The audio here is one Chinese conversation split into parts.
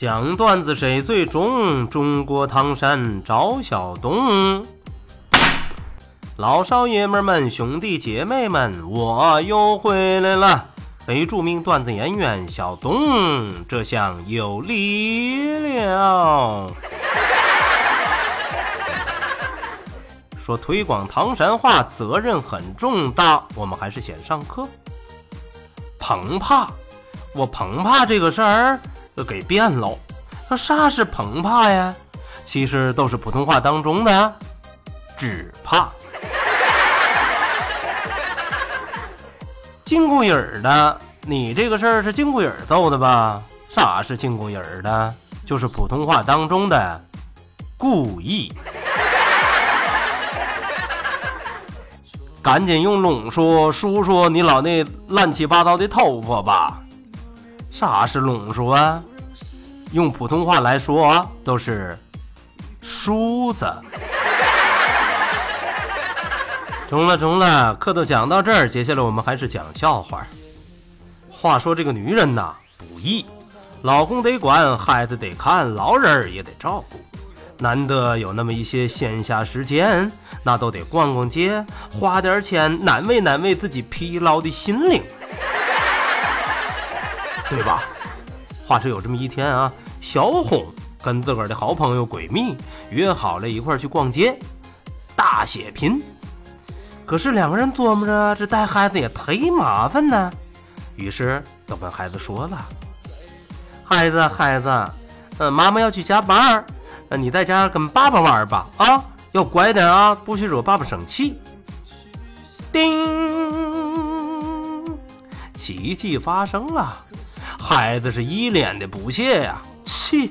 讲段子谁最中？中国唐山赵小东，老少爷们们、兄弟姐妹们，我又回来了。非著名段子演员小东，这下有力了。说推广唐山话责任很重大，我们还是先上课。澎湃，我澎湃这个事儿。给变喽！那啥是澎湃呀？其实都是普通话当中的只怕。金箍影的，你这个事儿是金箍影揍的吧？啥是金箍影的？就是普通话当中的故意。赶紧用拢说梳梳你老那乱七八糟的头发吧。啥是拢梳啊？用普通话来说都是梳子。中了中了，课都讲到这儿，接下来我们还是讲笑话。话说这个女人呐不易，老公得管，孩子得看，老人也得照顾，难得有那么一些闲暇时间，那都得逛逛街，花点钱，难为难为自己疲劳的心灵，对吧？话说有这么一天啊。小红跟自个儿的好朋友闺蜜约好了一块儿去逛街，大血拼。可是两个人琢磨着，这带孩子也忒麻烦呢，于是都跟孩子说了：“孩子，孩子，呃，妈妈要去加班，呃，你在家跟爸爸玩吧，啊，要乖点啊，不许惹爸爸生气。”叮，奇迹发生了，孩子是一脸的不屑呀。去，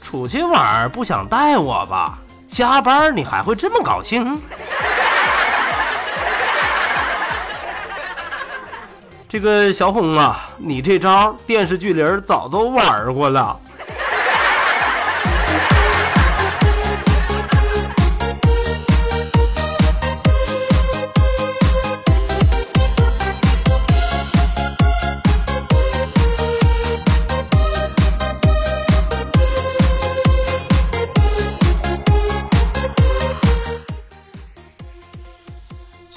出去玩不想带我吧？加班你还会这么高兴？这个小红啊，你这招电视剧里早都玩过了。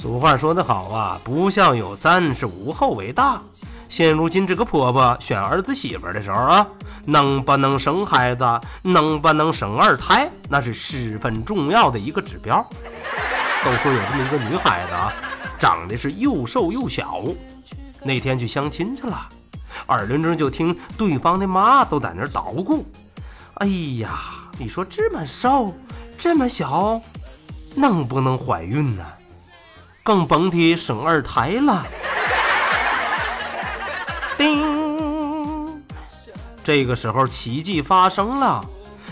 俗话说得好啊，不孝有三，是无后为大。现如今这个婆婆选儿子媳妇的时候啊，能不能生孩子，能不能生二胎，那是十分重要的一个指标。都说有这么一个女孩子啊，长得是又瘦又小。那天去相亲去了，耳轮中就听对方的妈都在那捣鼓：“哎呀，你说这么瘦，这么小，能不能怀孕呢？”更甭提生二胎了。叮，这个时候奇迹发生了，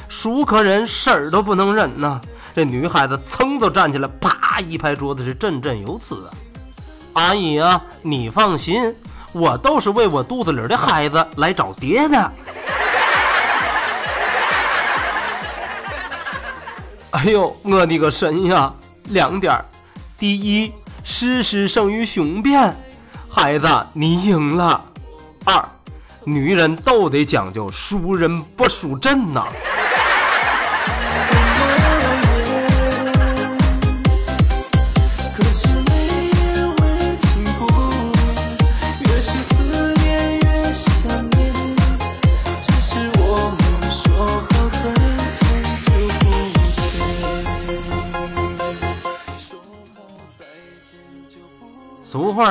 熟客人事儿都不能忍呐。这女孩子噌都站起来，啪一拍桌子，是振振有词啊：“阿姨啊，你放心，我都是为我肚子里的孩子来找爹的。”哎呦，我的个神呀！两点，第一。事实胜于雄辩，孩子，你赢了。二，女人都得讲究输人不输阵呐。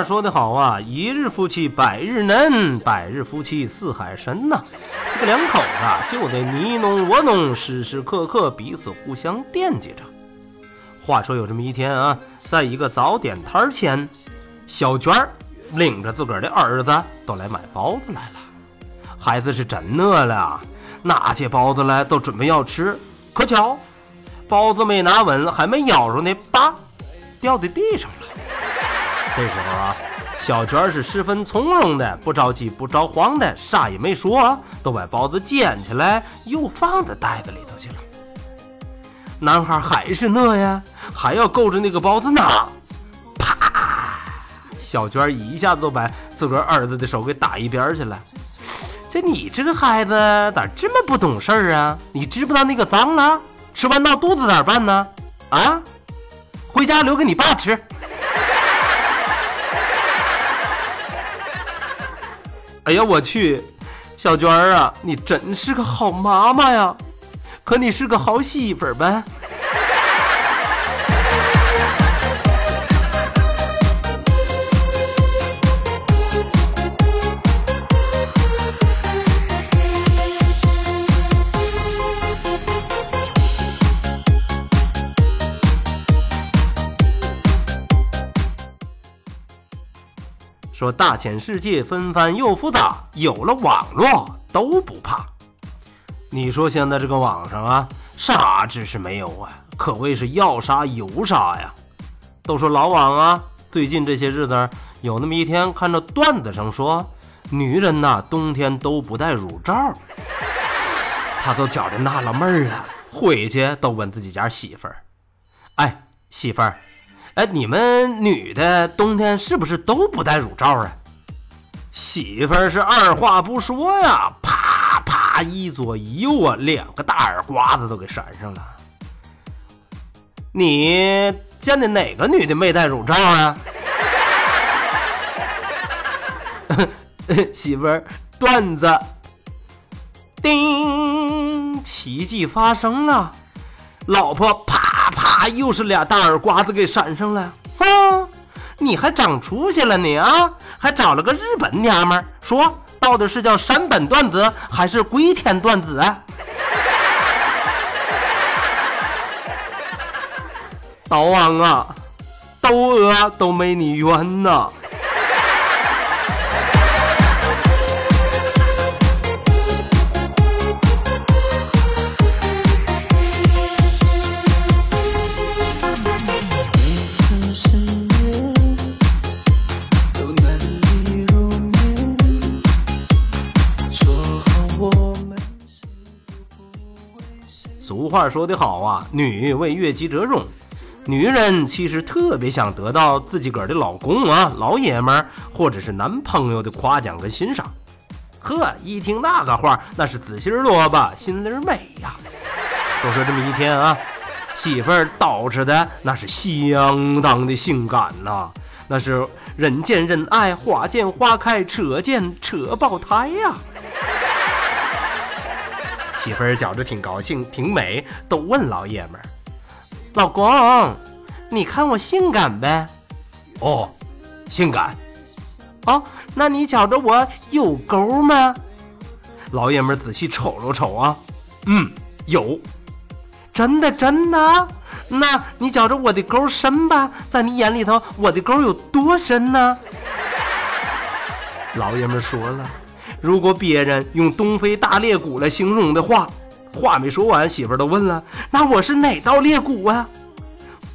说得好啊，一日夫妻百日恩，百日夫妻似海深呐。这个两口子就得你侬我侬，时时刻刻彼此互相惦记着。话说有这么一天啊，在一个早点摊前，小娟儿领着自个儿的儿子都来买包子来了。孩子是真饿了，拿起包子来都准备要吃，可巧，包子没拿稳，还没咬着呢，叭，掉在地上了。这时候啊，小娟是十分从容的，不着急不着慌的，啥也没说，都把包子捡起来又放在袋子里头去了。男孩还是那呀，还要够着那个包子呢，啪！小娟一下子就把自个儿儿子的手给打一边去了。这你这个孩子咋这么不懂事儿啊？你知不知道那个脏了？吃完闹肚子咋办呢？啊，回家留给你爸吃。哎呀，我去，小娟儿啊，你真是个好妈妈呀！可你是个好媳妇儿呗？说大千世界纷繁又复杂，有了网络都不怕。你说现在这个网上啊，啥知识没有啊？可谓是要啥有啥呀。都说老网啊，最近这些日子有那么一天看着段子上说，女人呐冬天都不戴乳罩，他都觉着纳了闷儿了，回去都问自己家媳妇儿：“哎，媳妇儿。”哎，你们女的冬天是不是都不戴乳罩啊？媳妇儿是二话不说呀，啪啪一左一右啊，两个大耳刮子都给扇上了。你见的哪个女的没戴乳罩啊？媳妇儿，段子，叮，奇迹发生了，老婆啪。啊！又是俩大耳刮子给扇上了。哼，你还长出息了你啊？还找了个日本娘们儿，说到底是叫山本段子还是龟田段子啊？老王啊，窦娥都没你冤呐！话说得好啊，女为悦己者容。女人其实特别想得到自己个儿的老公啊、老爷们儿或者是男朋友的夸奖跟欣赏。呵，一听那个话，那是紫心萝卜心里美呀。都说这么一天啊，媳妇儿捯饬的那是相当的性感呐，那是人见人爱，花见花开，车见车爆胎呀。媳妇儿觉着挺高兴，挺美，都问老爷们儿：“老公，你看我性感呗？”“哦，性感。”“哦，那你觉着我有沟吗？”老爷们儿仔细瞅了瞅啊，“嗯，有。”“真的真的？那你觉着我的沟深吧？在你眼里头，我的沟有多深呢？”老爷们儿说了。如果别人用东非大裂谷来形容的话，话没说完，媳妇儿都问了：“那我是哪道裂谷啊？”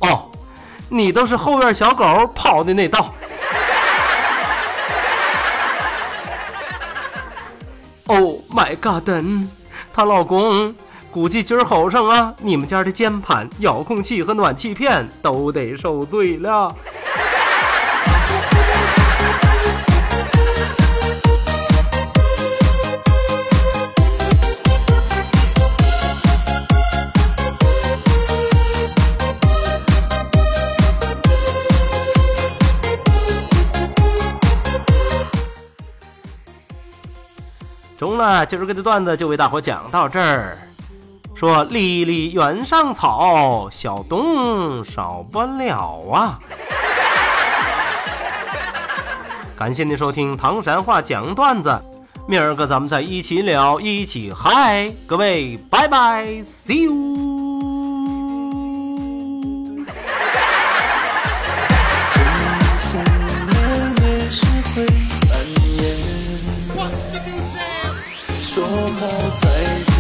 哦，你都是后院小狗跑的那道。Oh my god！她老公估计今儿吼上啊，你们家的键盘、遥控器和暖气片都得受罪了。中了，今儿个的段子就为大伙讲到这儿。说离离原上草，小东少不了啊。感谢您收听唐山话讲段子，明儿个咱们再一起聊，一起嗨，各位拜拜，see you。说好再见。